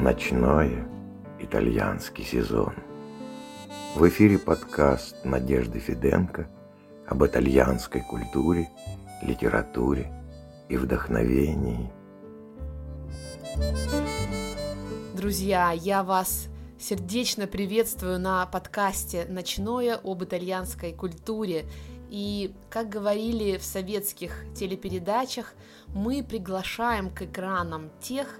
Ночное итальянский сезон. В эфире подкаст Надежды Фиденко об итальянской культуре, литературе и вдохновении. Друзья, я вас сердечно приветствую на подкасте «Ночное об итальянской культуре». И, как говорили в советских телепередачах, мы приглашаем к экранам тех,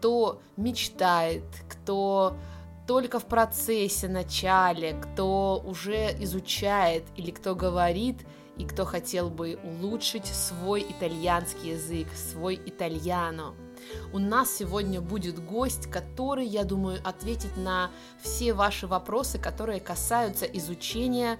кто мечтает, кто только в процессе, начале, кто уже изучает или кто говорит и кто хотел бы улучшить свой итальянский язык, свой итальяно. У нас сегодня будет гость, который, я думаю, ответит на все ваши вопросы, которые касаются изучения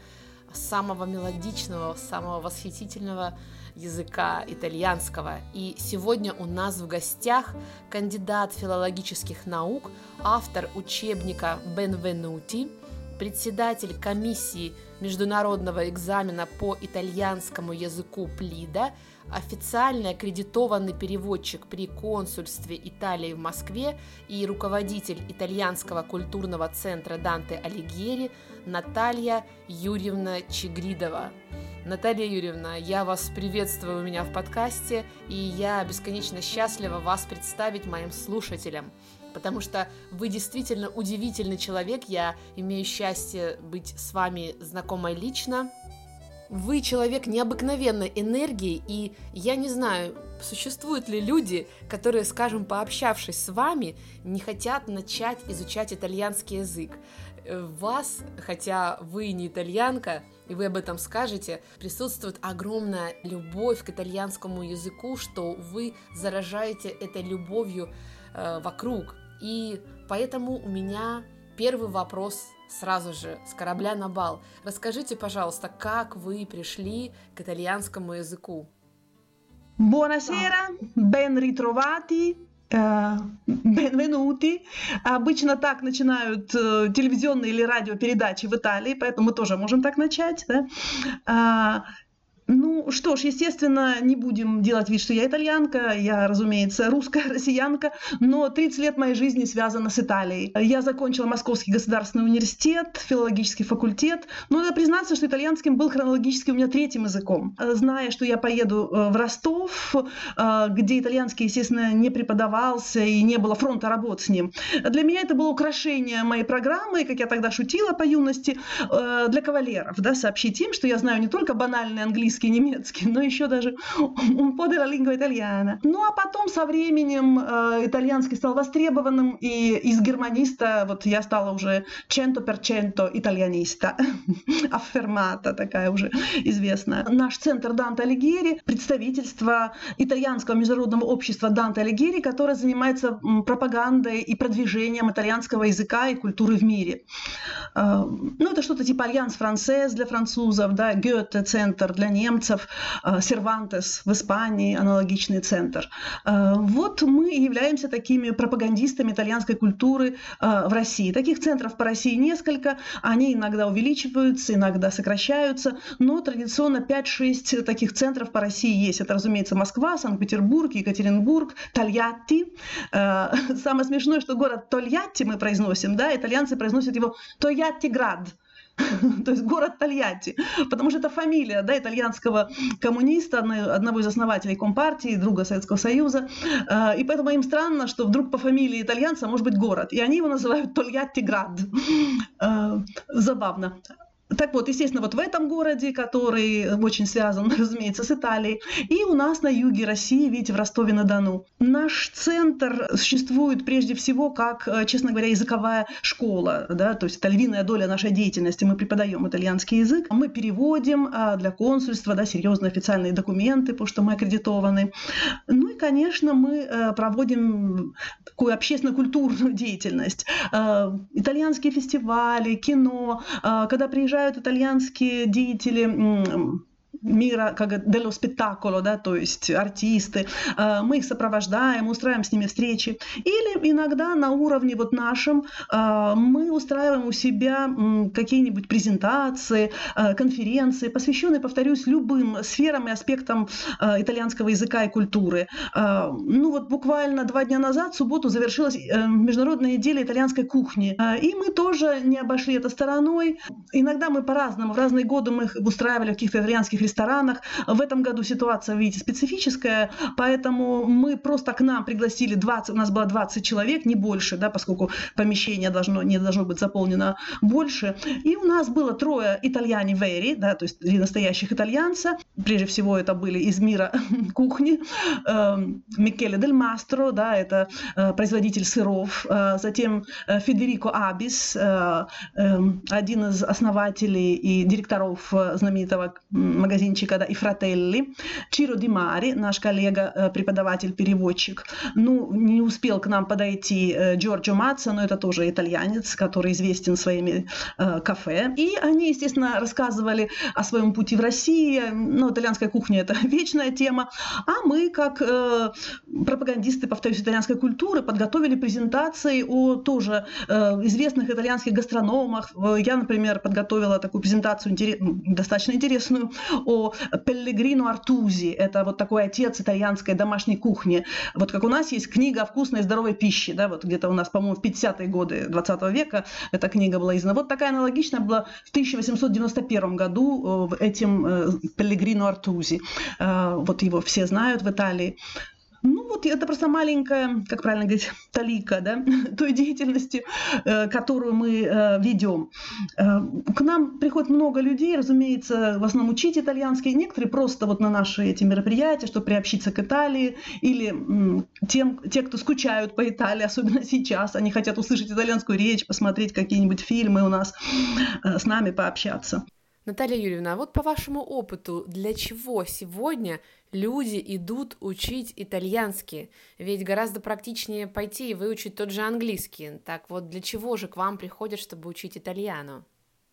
самого мелодичного, самого восхитительного языка итальянского. И сегодня у нас в гостях кандидат филологических наук, автор учебника Бенвенути, председатель комиссии международного экзамена по итальянскому языку ПЛИДа, официальный аккредитованный переводчик при консульстве Италии в Москве и руководитель итальянского культурного центра Данте Алигьери Наталья Юрьевна Чигридова. Наталья Юрьевна, я вас приветствую у меня в подкасте, и я бесконечно счастлива вас представить моим слушателям, потому что вы действительно удивительный человек, я имею счастье быть с вами знакомой лично, вы человек необыкновенной энергии, и я не знаю, существуют ли люди, которые, скажем, пообщавшись с вами, не хотят начать изучать итальянский язык. Э, вас, хотя вы не итальянка, и вы об этом скажете, присутствует огромная любовь к итальянскому языку, что вы заражаете этой любовью э, вокруг. И поэтому у меня первый вопрос сразу же с корабля на бал. Расскажите, пожалуйста, как вы пришли к итальянскому языку? Buonasera, ben ritrovati, Benvenuti. Обычно так начинают э, телевизионные или радиопередачи в Италии, поэтому мы тоже можем так начать. Да? Ну что ж, естественно, не будем делать вид, что я итальянка, я, разумеется, русская россиянка, но 30 лет моей жизни связано с Италией. Я закончила Московский государственный университет, филологический факультет, но надо признаться, что итальянским был хронологически у меня третьим языком. Зная, что я поеду э, в Ростов, э, где итальянский, естественно, не преподавался и не было фронта работ с ним, для меня это было украшение моей программы, как я тогда шутила по юности, э, для кавалеров, да, сообщить им, что я знаю не только банальный английский, английский, немецкий, но еще даже un po' lingua italiana. Ну а потом со временем э, итальянский стал востребованным, и из германиста вот я стала уже 100% итальяниста, аффермата такая уже известная. Наш центр Данте Алигьери, представительство итальянского международного общества Данте Алигьери, которое занимается пропагандой и продвижением итальянского языка и культуры в мире. Э, ну это что-то типа Альянс Францез для французов, да, Гёте-центр для немцев, немцев, Сервантес в Испании, аналогичный центр. Э, вот мы являемся такими пропагандистами итальянской культуры э, в России. Таких центров по России несколько, они иногда увеличиваются, иногда сокращаются, но традиционно 5-6 таких центров по России есть. Это, разумеется, Москва, Санкт-Петербург, Екатеринбург, Тольятти. Э, самое смешное, что город Тольятти мы произносим, да, итальянцы произносят его Тольяттиград. то есть город Тольятти, потому что это фамилия да, итальянского коммуниста, одного из основателей Компартии, друга Советского Союза, э, и поэтому им странно, что вдруг по фамилии итальянца может быть город, и они его называют Тольятти-Град. Э, забавно. Так вот, естественно, вот в этом городе, который очень связан, разумеется, с Италией, и у нас на юге России, видите, в Ростове-на-Дону. Наш центр существует прежде всего как, э, честно говоря, языковая школа, да, то есть это львиная доля нашей деятельности. Мы преподаем итальянский язык, мы переводим а, для консульства, да, серьезные официальные документы, потому что мы аккредитованы. Ну и, конечно, мы э, проводим такую общественно-культурную деятельность. Э, итальянские фестивали, кино, когда приезжают приезжают итальянские деятели мира, как дело спектакло, да, то есть артисты. Э, мы их сопровождаем, устраиваем с ними встречи. Или иногда на уровне вот нашем э, мы устраиваем у себя какие-нибудь презентации, э, конференции, посвященные, повторюсь, любым сферам и аспектам итальянского языка и культуры. Ну вот буквально два дня назад, в субботу, завершилась Международная неделя итальянской кухни. И мы тоже не обошли это стороной. Иногда мы по-разному, в разные годы мы их устраивали в каких-то итальянских ресторанах. В этом году ситуация, видите, специфическая, поэтому мы просто к нам пригласили 20, у нас было 20 человек, не больше, да, поскольку помещение должно, не должно быть заполнено больше. И у нас было трое итальяне вери, да, то есть три настоящих итальянца. Прежде всего это были из мира кухни. Эм, Микеле Дель Мастро, да, это э, производитель сыров. Э, затем э, Федерико Абис, эм, один из основателей и директоров знаменитого магазинчика да, и Фрателли. Чиро Ди Мари, наш коллега, преподаватель, переводчик. Ну, не успел к нам подойти Джорджо Матса, но это тоже итальянец, который известен своими кафе. И они, естественно, рассказывали о своем пути в России. Ну, итальянская кухня – это вечная тема. А мы, как э, пропагандисты, повторюсь, итальянской культуры, подготовили презентации о тоже э, известных итальянских гастрономах. Я, например, подготовила такую презентацию интерес, достаточно интересную о Пеллегрино Артузи. Это вот такой отец итальянской домашней кухни. Вот как у нас есть книга о вкусной и здоровой пище, да, вот где-то у нас, по-моему, в 50-е годы 20 века эта книга была издана. Вот такая аналогичная была в 1891 году э, этим Пеллегрино Артузи. Вот его все знают в Италии. Ну вот это просто маленькая, как правильно говорить, талика, да, той деятельности, э, которую мы э, ведем. Э, к нам приходит много людей, разумеется, в основном учить итальянский, некоторые просто вот на наши эти мероприятия, чтобы приобщиться к Италии, или тем, те, кто скучают по Италии, особенно сейчас, они хотят услышать итальянскую речь, посмотреть какие-нибудь фильмы у нас, с нами пообщаться. Наталья Юрьевна, а вот по вашему опыту, для чего сегодня люди идут учить итальянский? Ведь гораздо практичнее пойти и выучить тот же английский. Так вот, для чего же к вам приходят, чтобы учить итальяну?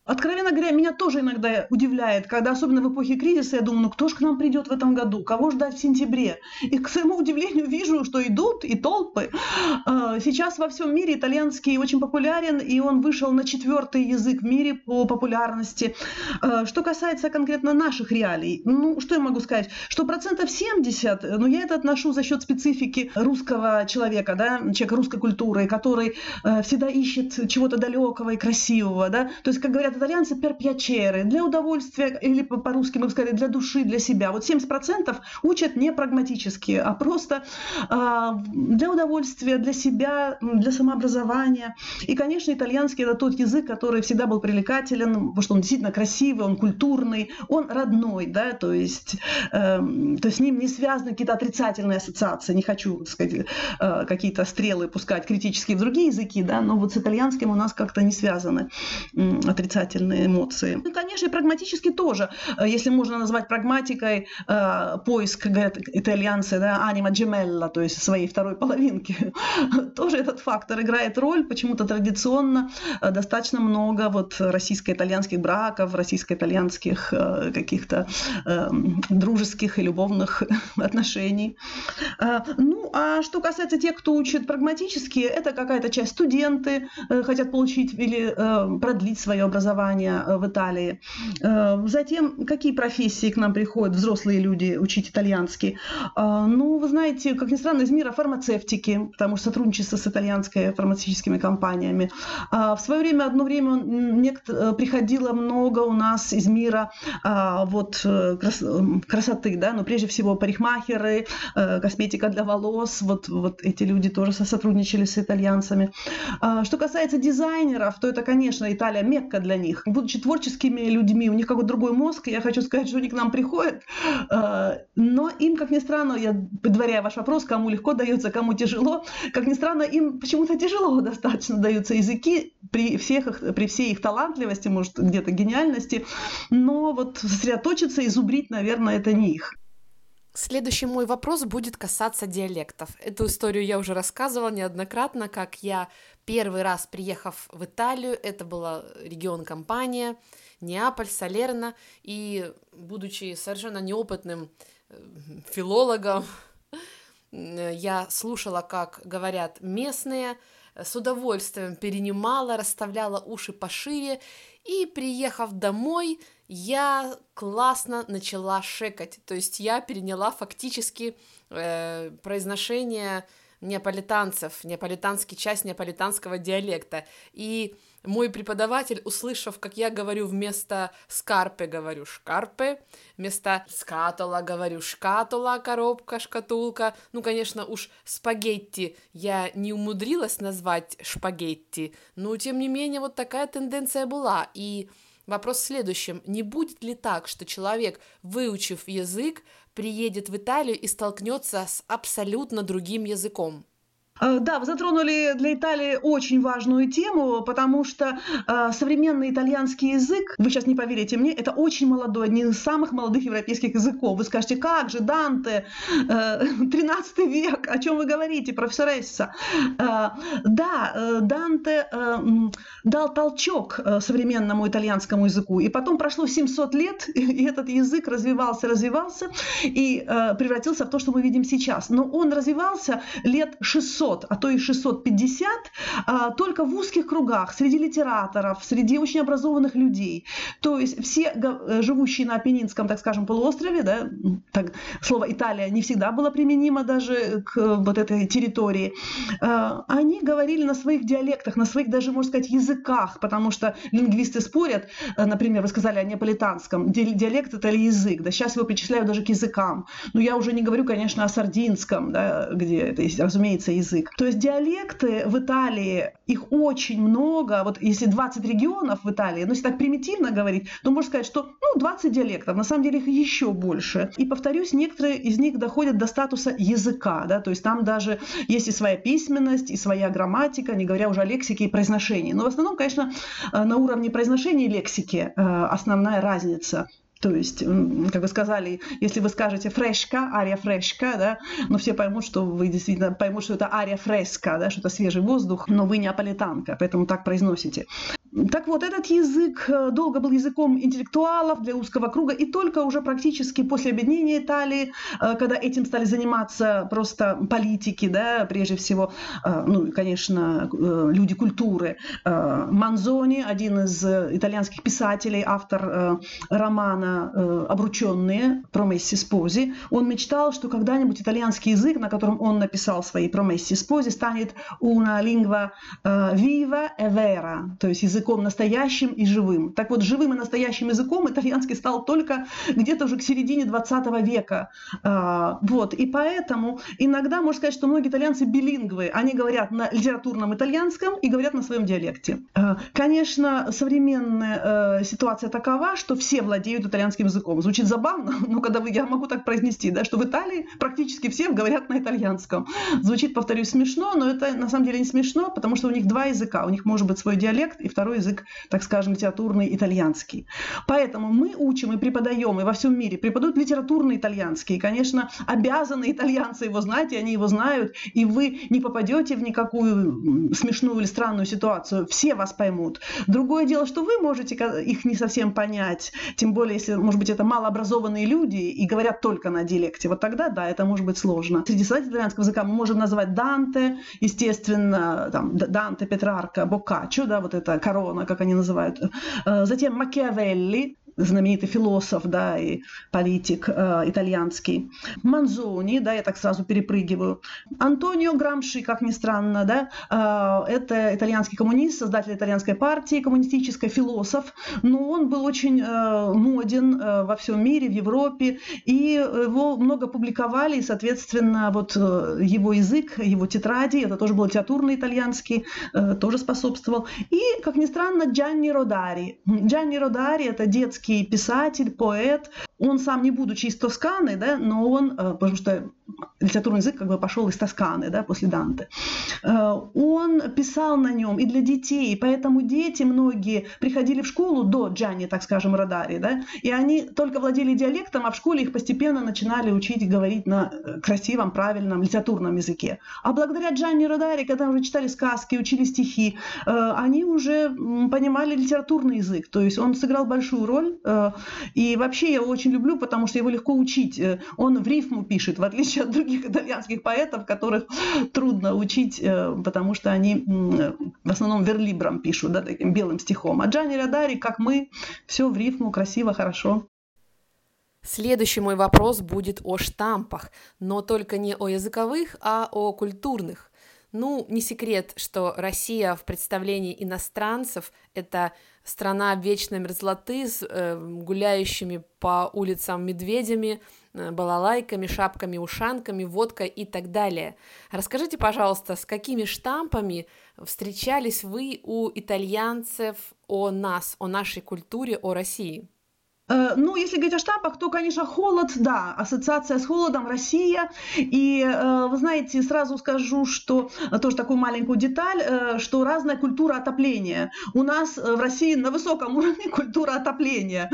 Откровенно говоря, меня тоже иногда удивляет, когда, особенно в эпохе кризиса, я думаю, ну кто же к нам придет в этом году, кого ждать в сентябре? И, к своему удивлению, вижу, что идут и толпы. А, сейчас во всем мире итальянский очень популярен, и он вышел на четвертый язык в мире по популярности. А, что касается конкретно наших реалий, ну, что я могу сказать? Что процентов 70, ну, я это отношу за счет специфики русского человека, да, человека русской культуры, который э, всегда ищет чего-то далекого и красивого, да, то есть, как говорят итальянцы per piacere, для удовольствия, или по-русски мы бы сказали, для души, для себя. Вот 70% учат не прагматически, а просто э, для удовольствия, для себя, для самообразования. И, конечно, итальянский это тот язык, который всегда был привлекателен, потому что он действительно красивый, он культурный, он родной, да, то есть, э, то есть с ним не связаны какие-то отрицательные ассоциации. Не хочу, так сказать, э, какие-то стрелы пускать критические в другие языки, да, но вот с итальянским у нас как-то не связаны э, отрицательные отрицательные эмоции. Ну, конечно, и прагматически тоже. Э, если можно назвать прагматикой э, поиск, говорят итальянцы, да, анима джемелла, то есть своей второй половинки, тоже этот фактор играет роль. Почему-то традиционно э, достаточно много вот российско-итальянских браков, российско-итальянских э, каких-то э, дружеских и любовных отношений. Э, ну, а что касается тех, кто учит прагматически, это какая-то часть студенты э, хотят получить или э, продлить свое образование э, в Италии. Э, затем, какие профессии к нам приходят взрослые люди учить итальянский? Э, ну, вы знаете, как ни странно, из мира фармацевтики, потому что сотрудничество с итальянскими фармацевтическими компаниями. В свое время, одно время приходило много у нас из мира вот красоты, да, но прежде всего парикмахеры, косметика для волос, вот, вот эти люди тоже сотрудничали с итальянцами. Что касается дизайнеров, то это, конечно, Италия мекка для них. Будучи творческими людьми, у них какой-то другой мозг, я хочу сказать, что они к нам приходят, э, но им, как ни странно, я предваряю ваш вопрос, кому легко дается, кому тяжело, как ни странно, им почему-то тяжело достаточно даются языки при, всех их, при всей их талантливости, может, где-то гениальности, но вот сосредоточиться и зубрить, наверное, это не их. Следующий мой вопрос будет касаться диалектов. Эту историю я уже рассказывала неоднократно, как я Первый раз приехав в Италию, это была регион Кампания, Неаполь, Салерно, и будучи совершенно неопытным э, филологом, я слушала, как говорят местные, с удовольствием перенимала, расставляла уши пошире, и, приехав домой, я классно начала шекать, то есть я переняла фактически э, произношение неаполитанцев, неаполитанский часть неаполитанского диалекта. И мой преподаватель, услышав, как я говорю вместо скарпе, говорю шкарпе, вместо скатула говорю шкатула, коробка, шкатулка. Ну, конечно, уж спагетти я не умудрилась назвать шпагетти, но, тем не менее, вот такая тенденция была. И Вопрос в следующем. Не будет ли так, что человек, выучив язык, приедет в Италию и столкнется с абсолютно другим языком? Э, да, вы затронули для Италии очень важную тему, потому что э, современный итальянский язык, вы сейчас не поверите мне, это очень молодой, один из самых молодых европейских языков. Вы скажете, как же, Данте, э, 13 век, о чем вы говорите, профессоресса? Э, да, э, Данте э, дал толчок э, современному итальянскому языку, и потом прошло 700 лет, и этот язык развивался, развивался, и э, превратился в то, что мы видим сейчас. Но он развивался лет 600 600, а то и 650 а, только в узких кругах, среди литераторов, среди очень образованных людей. То есть все э, живущие на Апеннинском, так скажем, полуострове, да, так, слово Италия не всегда было применимо даже к вот этой территории, а, они говорили на своих диалектах, на своих даже, можно сказать, языках, потому что лингвисты спорят, э, например, вы сказали о неаполитанском, диалект это ли язык, да, сейчас его причисляют даже к языкам, но я уже не говорю, конечно, о сардинском, да, где это, разумеется, язык, язык. То есть диалекты в Италии, их очень много. Вот если 20 регионов в Италии, ну если так примитивно говорить, то можно сказать, что ну 20 диалектов, на самом деле их еще больше. И повторюсь, некоторые из них доходят до статуса языка, да, то есть там даже есть и своя письменность, и своя грамматика, не говоря уже о лексике и произношении. Но в основном, конечно, э, на уровне произношения и лексики э, основная разница. То есть, как вы сказали, если вы скажете фрешка, ария фрешка, да, но все поймут, что вы действительно поймут, что это ария фреска, да, что это свежий воздух, но вы не аполитанка, поэтому так произносите. Так вот, этот язык э, долго был языком интеллектуалов для узкого круга, и только уже практически после объединения Италии, э, когда этим стали заниматься просто политики, да, прежде всего, э, ну, конечно, люди культуры. Манзони, один из итальянских писателей, автор романа «Обрученные» Промесси Спози, он мечтал, что когда-нибудь итальянский язык, на котором он написал свои Промесси Спози, станет una lingua viva e vera, то есть язык языком настоящим и живым. Так вот, живым и настоящим языком итальянский стал только где-то уже к середине 20 века. А, вот, и поэтому иногда можно сказать, что многие итальянцы билингвы. Они говорят на литературном итальянском и говорят на своем диалекте. А, конечно, современная э, ситуация такова, что все владеют итальянским языком. Звучит забавно, но когда вы, я могу так произнести, да, что в Италии практически все говорят на итальянском. Звучит, повторюсь, смешно, но это на самом деле не смешно, потому что у них два языка. У них может быть свой диалект и второй второй язык, так скажем, литературный итальянский. Поэтому мы учим и преподаем, и во всем мире преподают литературный итальянский. И, конечно, обязаны итальянцы его знать, и они его знают, и вы не попадете в никакую смешную или странную ситуацию. Все вас поймут. Другое дело, что вы можете их не совсем понять, тем более, если, может быть, это малообразованные люди и говорят только на диалекте. Вот тогда, да, это может быть сложно. Среди создателей итальянского языка мы можем назвать Данте, естественно, там, Данте, Петрарка, Боккаччо, да, вот это король Корона, как они называют. Э, затем Макиавелли, знаменитый философ, да, и политик э, итальянский. Манзони, да, я так сразу перепрыгиваю. Антонио Грамши, как ни странно, да, э, это итальянский коммунист, создатель итальянской партии, коммунистический философ, но он был очень э, моден э, во всем мире, в Европе, и его много публиковали, и, соответственно, вот э, его язык, его тетради, это тоже был литературный итальянский, э, тоже способствовал. И, как ни странно, Джанни Родари. Джанни Родари – это детский писатель, поэт, он сам не будучи из Тосканы, да, но он, э, потому что литературный язык как бы пошел из Тосканы, да, после Данте, э, он писал на нем и для детей, поэтому дети многие приходили в школу до Джанни, так скажем, Радари, да, и они только владели диалектом, а в школе их постепенно начинали учить говорить на э, красивом, правильном литературном языке. А благодаря Джанни Радари, когда уже читали сказки, учили стихи, они уже понимали литературный язык, то есть он сыграл большую роль, и вообще я очень очень люблю, потому что его легко учить. Э, он в рифму пишет, в отличие от других итальянских поэтов, которых трудно учить, э, потому что они в основном верлибром пишут, да, таким белым стихом. А Джанни Радари, как мы, все в рифму, красиво, хорошо. Следующий мой вопрос будет о штампах, но только не о языковых, а о культурных. Ну, не секрет, что Россия в представлении иностранцев – это страна вечной мерзлоты с э, гуляющими по улицам медведями, э, балалайками, шапками, ушанками, водкой и так далее. Расскажите, пожалуйста, с какими штампами встречались вы у итальянцев о нас, о нашей культуре, о России? Э, ну, если говорить о штампах, то, конечно, холод, да, ассоциация с холодом, Россия. И, э, вы знаете, сразу скажу, что э, тоже такую маленькую деталь, что разная культура отопления. У нас в России на высоком уровне культура отопления.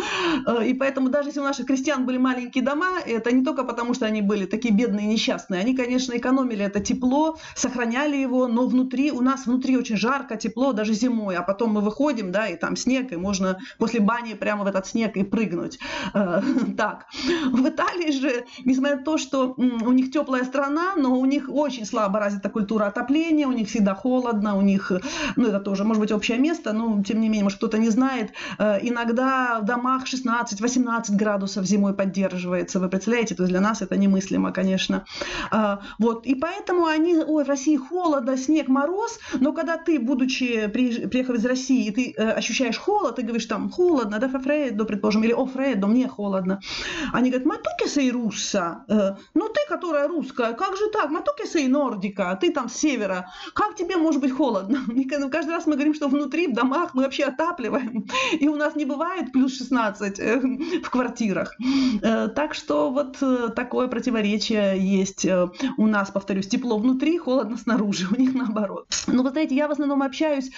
И поэтому даже если у наших крестьян были маленькие дома, это не только потому, что они были такие бедные и несчастные. Они, конечно, экономили это тепло, сохраняли его, но внутри, у нас внутри очень жарко, тепло, даже зимой. А потом мы выходим, да, и там снег, и можно после бани прямо в этот снег и прыгать прыгнуть. Э, так. В Италии же, несмотря на то, что у них теплая страна, но у них очень слабо развита культура отопления, у них всегда холодно, у них, ну это тоже может быть общее место, но тем не менее, может кто-то не знает, э, иногда в домах 16-18 градусов зимой поддерживается, вы представляете, то есть для нас это немыслимо, конечно. Э, вот, и поэтому они, ой, в России холодно, снег, мороз, но когда ты, будучи, приехав из России, ты ощущаешь холод, ты говоришь там холодно, да, фрейдо, предположим, или или «О, Фредо, мне холодно». Они говорят, «Ma tu che sei русса?» э, «Ну ты, которая русская, как же так? Sei нордика?» «Ты там с севера, как тебе может быть холодно?» И каждый раз мы говорим, что внутри, в домах мы вообще отапливаем, и у нас не бывает плюс 16 э, в квартирах. Э, так что вот такое противоречие есть у нас, повторюсь, тепло внутри, холодно снаружи, у них наоборот. Ну, вы знаете, я в основном общаюсь,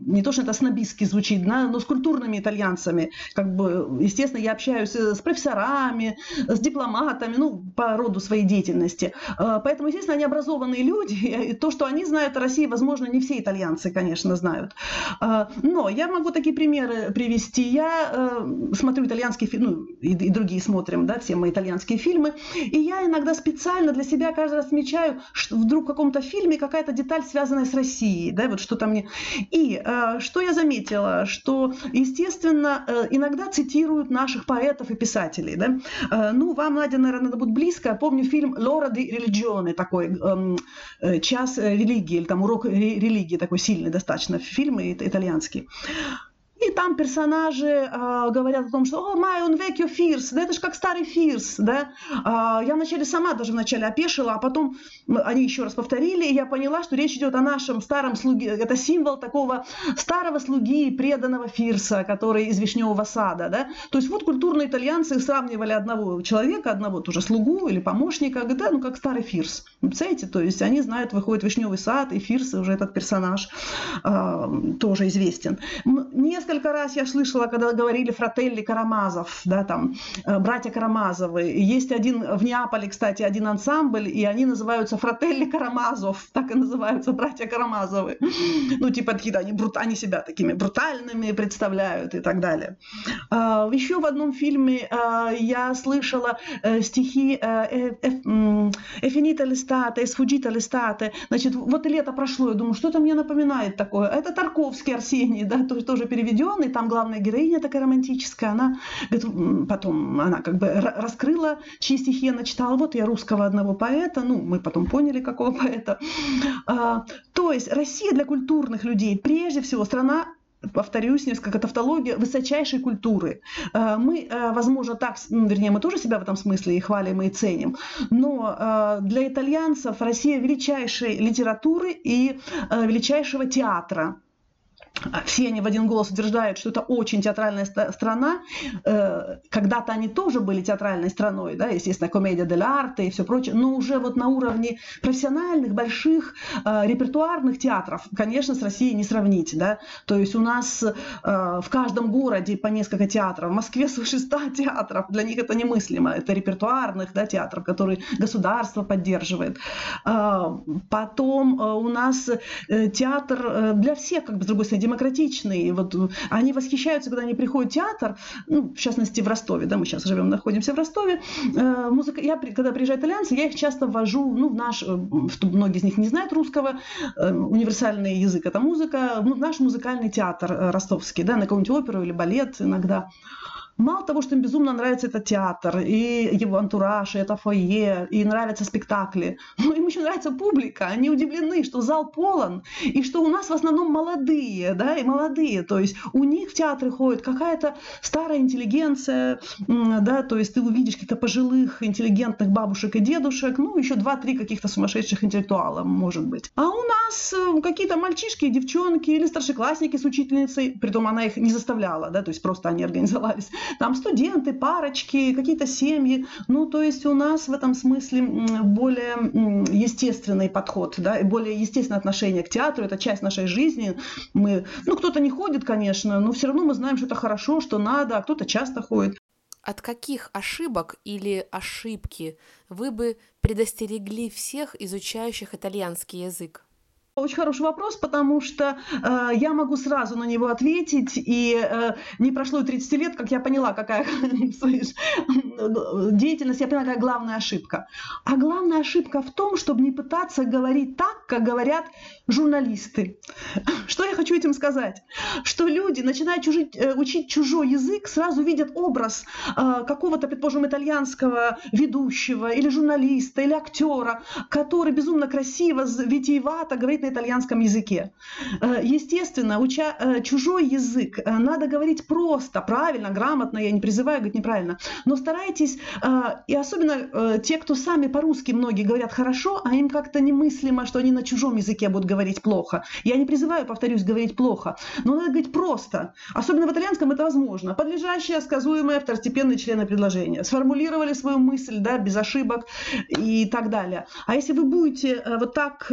не то, что это снобистски звучит, но с культурными итальянцами, как бы естественно, я общаюсь э, с профессорами, с дипломатами, ну, по роду своей деятельности. Э, поэтому, естественно, они образованные люди, и то, что они знают о России, возможно, не все итальянцы, конечно, знают. Э, но я могу такие примеры привести. Я смотрю итальянские фильмы, ну, и, другие смотрим, да, все мои итальянские фильмы, и я иногда специально для себя каждый раз отмечаю, что вдруг в каком-то фильме какая-то деталь, связанная с Россией, да, вот что-то мне... И что я заметила, что, естественно, иногда цитируют наших поэтов и писателей. Да? Э, ну, вам, Надя, наверное, это будет близко. Помню фильм «Лора ди религионе», такой эм, э, «Час религии», или там «Урок религии», такой сильный достаточно фильм итальянский. И там персонажи э, говорят о том, что «О, май, он векио фирс», да это же как старый фирс, да. Э, я вначале сама даже вначале опешила, а потом они еще раз повторили, и я поняла, что речь идет о нашем старом слуге, это символ такого старого слуги, преданного фирса, который из вишневого сада, да. То есть вот культурные итальянцы сравнивали одного человека, одного тоже слугу или помощника, да, ну как старый фирс. Представляете, то есть они знают, выходит вишневый сад, и фирс, уже этот персонаж э, тоже известен. Несколько несколько раз я слышала, когда говорили фрателли Карамазов, да, там, э, братья Карамазовы. Есть один в Неаполе, кстати, один ансамбль, и они называются фрателли Карамазов, так и называются братья Карамазовы. Ну, типа, какие-то они, брут... они себя такими брутальными представляют и так далее. А, Еще в одном фильме а, я слышала э, стихи «Эфинита листате», «Эсфуджита листате». Значит, вот лето прошло, я думаю, что это мне напоминает такое? Это Тарковский Арсений, да, тоже переведен разведен, и там главная героиня такая романтическая, она потом, она как бы раскрыла, чьи стихи она читала, вот я русского одного поэта, ну, мы потом поняли, какого поэта. А, то есть Россия для культурных людей, прежде всего, страна повторюсь, несколько тавтология, высочайшей культуры. А, мы, а, возможно, так, ну, вернее, мы тоже себя в этом смысле и хвалим, и ценим, но для итальянцев Россия величайшей литературы и величайшего театра. Все они в один голос утверждают, что это очень театральная страна. Э, когда-то они тоже были театральной страной, да, естественно, комедия дель арте и все прочее, но уже вот на уровне профессиональных, больших э, репертуарных театров, конечно, с Россией не сравнить, да. То есть у нас э, в каждом городе по несколько театров, в Москве свыше 100 театров, для них это немыслимо, это репертуарных, да, театров, которые государство поддерживает. Потом у нас театр для всех, как бы, с другой стороны, демократичный. Вот они восхищаются, когда они приходят в театр, ну, в частности, в Ростове, да, мы сейчас живем, находимся в Ростове. Э, музыка, я, когда приезжают итальянцы, я их часто ввожу, ну, в наш, э, многие из них не знают русского, э, универсальный язык – это музыка, ну, наш музыкальный театр ростовский, да, на какую-нибудь оперу или балет иногда. Мало того, что им безумно нравится этот театр, и его антураж, и это фойе, и нравятся спектакли, но им еще нравится публика. Они удивлены, что зал полон, и что у нас в основном молодые, да, и молодые. То есть у них в театры ходит какая-то старая интеллигенция, да, то есть ты увидишь каких-то пожилых интеллигентных бабушек и дедушек, ну, еще два-три каких-то сумасшедших интеллектуалов, может быть. А у нас э, какие-то мальчишки, девчонки или старшеклассники с учительницей, притом она их не заставляла, да, то есть просто они организовались там студенты, парочки, какие-то семьи. Ну, то есть у нас в этом смысле более естественный подход, да, более естественное отношение к театру. Это часть нашей жизни. Мы, ну, кто-то не ходит, конечно, но все равно мы знаем, что это хорошо, что надо, а кто-то часто ходит. От каких ошибок или ошибки вы бы предостерегли всех изучающих итальянский язык? Очень хороший вопрос, потому что э, я могу сразу на него ответить, и э, не прошло и 30 лет, как я поняла, какая деятельность, я поняла, какая главная ошибка. А главная ошибка в том, чтобы не пытаться говорить так, как говорят журналисты. Что я хочу этим сказать? Что люди, начиная чужить, э, учить чужой язык, сразу видят образ э, какого-то, предположим, итальянского ведущего или журналиста или актера, который безумно красиво, витиевато говорит на итальянском языке. Э, естественно, уча э, чужой язык, э, надо говорить просто, правильно, грамотно, я не призываю говорить неправильно, но старайтесь, и особенно те, кто сами по-русски многие говорят хорошо, а им как-то немыслимо, что они на чужом языке будут говорить плохо. Я не призываю, повторюсь, говорить плохо, но надо говорить просто. Особенно в итальянском это возможно. Подлежащее, сказуемое, второстепенные члены предложения. Сформулировали свою мысль, да, без ошибок и так далее. А если вы будете вот так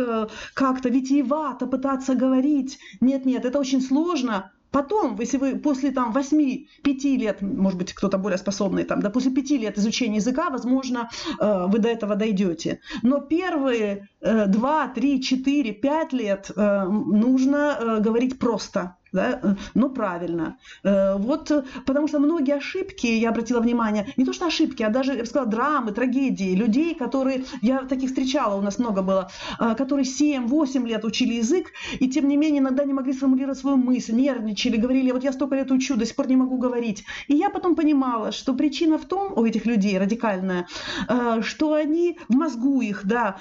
как-то витиевато пытаться говорить. Нет-нет, это очень сложно. Потом, если вы после там 8-5 лет, может быть, кто-то более способный, там, да, после 5 лет изучения языка, возможно, э, вы до этого дойдете. Но первые э, 2, 3, 4, 5 лет э, нужно э, говорить просто да, э, но правильно. Э, вот, э, потому что многие ошибки, я обратила внимание, не то что ошибки, а даже, я бы сказала, драмы, трагедии людей, которые, я таких встречала, у нас много было, которые 7-8 лет учили язык, и тем не менее иногда не могли сформулировать свою мысль, нервничали, говорили, вот я столько лет учу, до сих пор не могу говорить. И я потом понимала, что причина в том, у этих людей радикальная, что они в мозгу их, да,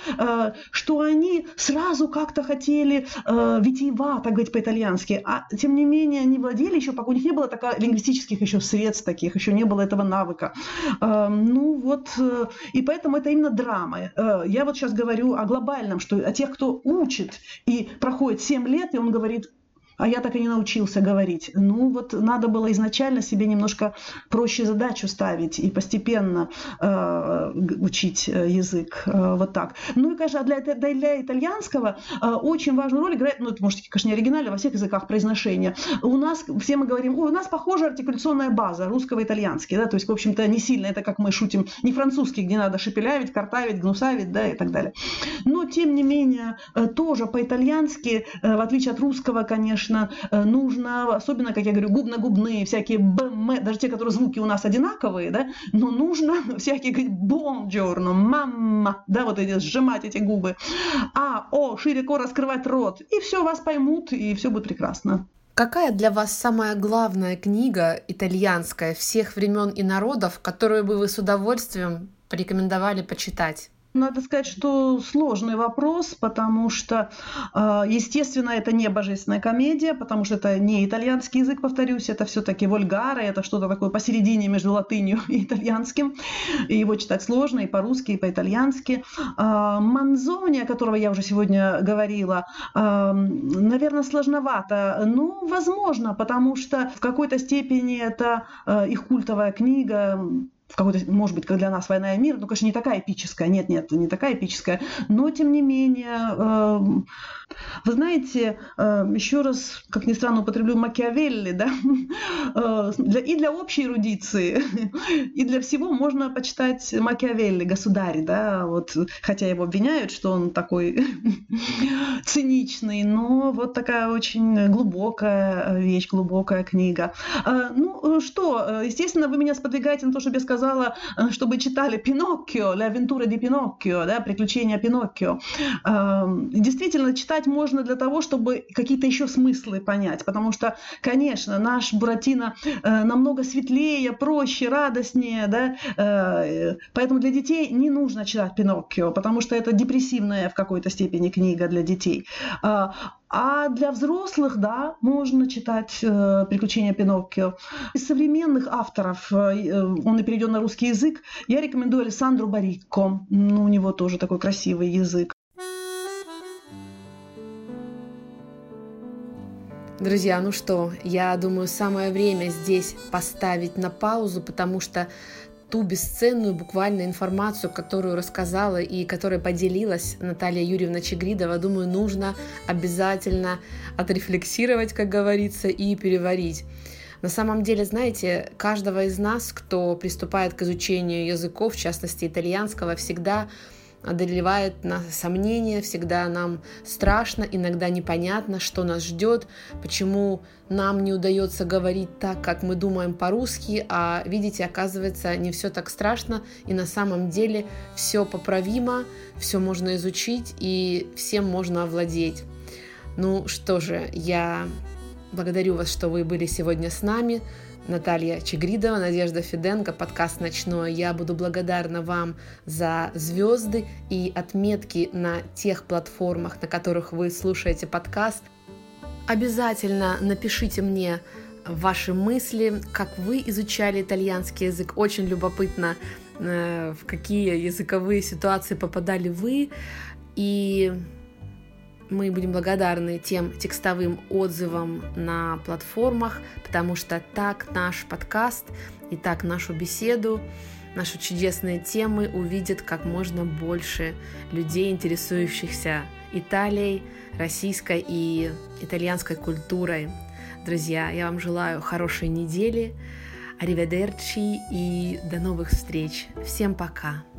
что они сразу как-то хотели витиевато говорить по-итальянски, а тем не менее, они владели еще, у них не было таких лингвистических еще средств таких, еще не было этого навыка. Эм, ну вот, э, и поэтому это именно драма. Э, я вот сейчас говорю о глобальном, что о тех, кто учит и проходит 7 лет, и он говорит, а я так и не научился говорить. Ну вот надо было изначально себе немножко проще задачу ставить и постепенно э, учить э, язык э, вот так. Ну и, конечно, для, для итальянского э, очень важную роль играет, ну это может, конечно, не оригинально, во всех языках произношения. У нас, все мы говорим, у нас похожа артикуляционная база русского и итальянский, да, то есть, в общем-то, не сильно это, как мы шутим, не французский, где надо шепелявить, картавить, гнусавить, да, и так далее. Но, тем не менее, э, тоже по-итальянски, э, в отличие от русского, конечно, конечно, э, нужно, особенно, как я говорю, губно-губные, всякие БМ, даже те, которые звуки у нас одинаковые, да, но нужно всякие говорить бонджорно, мама, да, вот эти, сжимать эти губы, а, о, широко раскрывать рот, и все, вас поймут, и все будет прекрасно. Какая для вас самая главная книга итальянская всех времен и народов, которую бы вы с удовольствием порекомендовали почитать? Надо сказать, что сложный вопрос, потому что, а, естественно, это не божественная комедия, потому что это не итальянский язык, повторюсь, это все-таки вольгары, это что-то такое посередине между латынью и итальянским. И его читать сложно и по-русски, и по-итальянски. А, Манзони, о которого я уже сегодня говорила, а, наверное, сложновато. Ну, возможно, потому что в какой-то степени это их культовая книга, в какой-то, может быть, как для нас «Война и мир», ну, конечно, не такая эпическая, нет, нет, не такая эпическая, но, тем не менее, э, вы знаете, э, еще раз, как ни странно, употреблю Макиавелли, да, э, и для общей эрудиции, и для всего можно почитать Макиавелли, государь, да, вот, хотя его обвиняют, что он такой циничный, но вот такая очень глубокая вещь, глубокая книга. Э, ну, что, естественно, вы меня сподвигаете на то, чтобы я сказала, чтобы читали Пиноккио, «Ля Авентура ди Пиноккио», да, «Приключения Пиноккио». Действительно, читать можно для того, чтобы какие-то еще смыслы понять, потому что, конечно, наш Буратино э, намного светлее, проще, радостнее, да, э, поэтому для детей не нужно читать Пиноккио, потому что это депрессивная в какой-то степени книга для детей. А, для взрослых, да, можно читать э, «Приключения Пиноккио». Из современных авторов, э, он и перейдет на русский язык, я рекомендую Александру Барикко. Ну, у него тоже такой красивый язык. Друзья, ну что, я думаю, самое время здесь поставить на паузу, потому что ту бесценную буквально информацию, которую рассказала и которой поделилась Наталья Юрьевна Чегридова, думаю, нужно обязательно отрефлексировать, как говорится, и переварить. На самом деле, знаете, каждого из нас, кто приступает к изучению языков, в частности итальянского, всегда одолевает нас сомнения, всегда нам страшно, иногда непонятно, что нас ждет, почему нам не удается говорить так, как мы думаем по-русски, а видите, оказывается, не все так страшно, и на самом деле все поправимо, все можно изучить и всем можно овладеть. Ну что же, я благодарю вас, что вы были сегодня с нами. Наталья Чегридова, Надежда Фиденко, подкаст «Ночное». Я буду благодарна вам за звезды и отметки на тех платформах, на которых вы слушаете подкаст. Обязательно напишите мне ваши мысли, как вы изучали итальянский язык. Очень любопытно, э, в какие языковые ситуации попадали вы. И мы будем благодарны тем текстовым отзывам на платформах, потому что так наш подкаст и так нашу беседу, наши чудесные темы увидят как можно больше людей, интересующихся Италией, российской и итальянской культурой. Друзья, я вам желаю хорошей недели, ариведерчи и до новых встреч. Всем пока!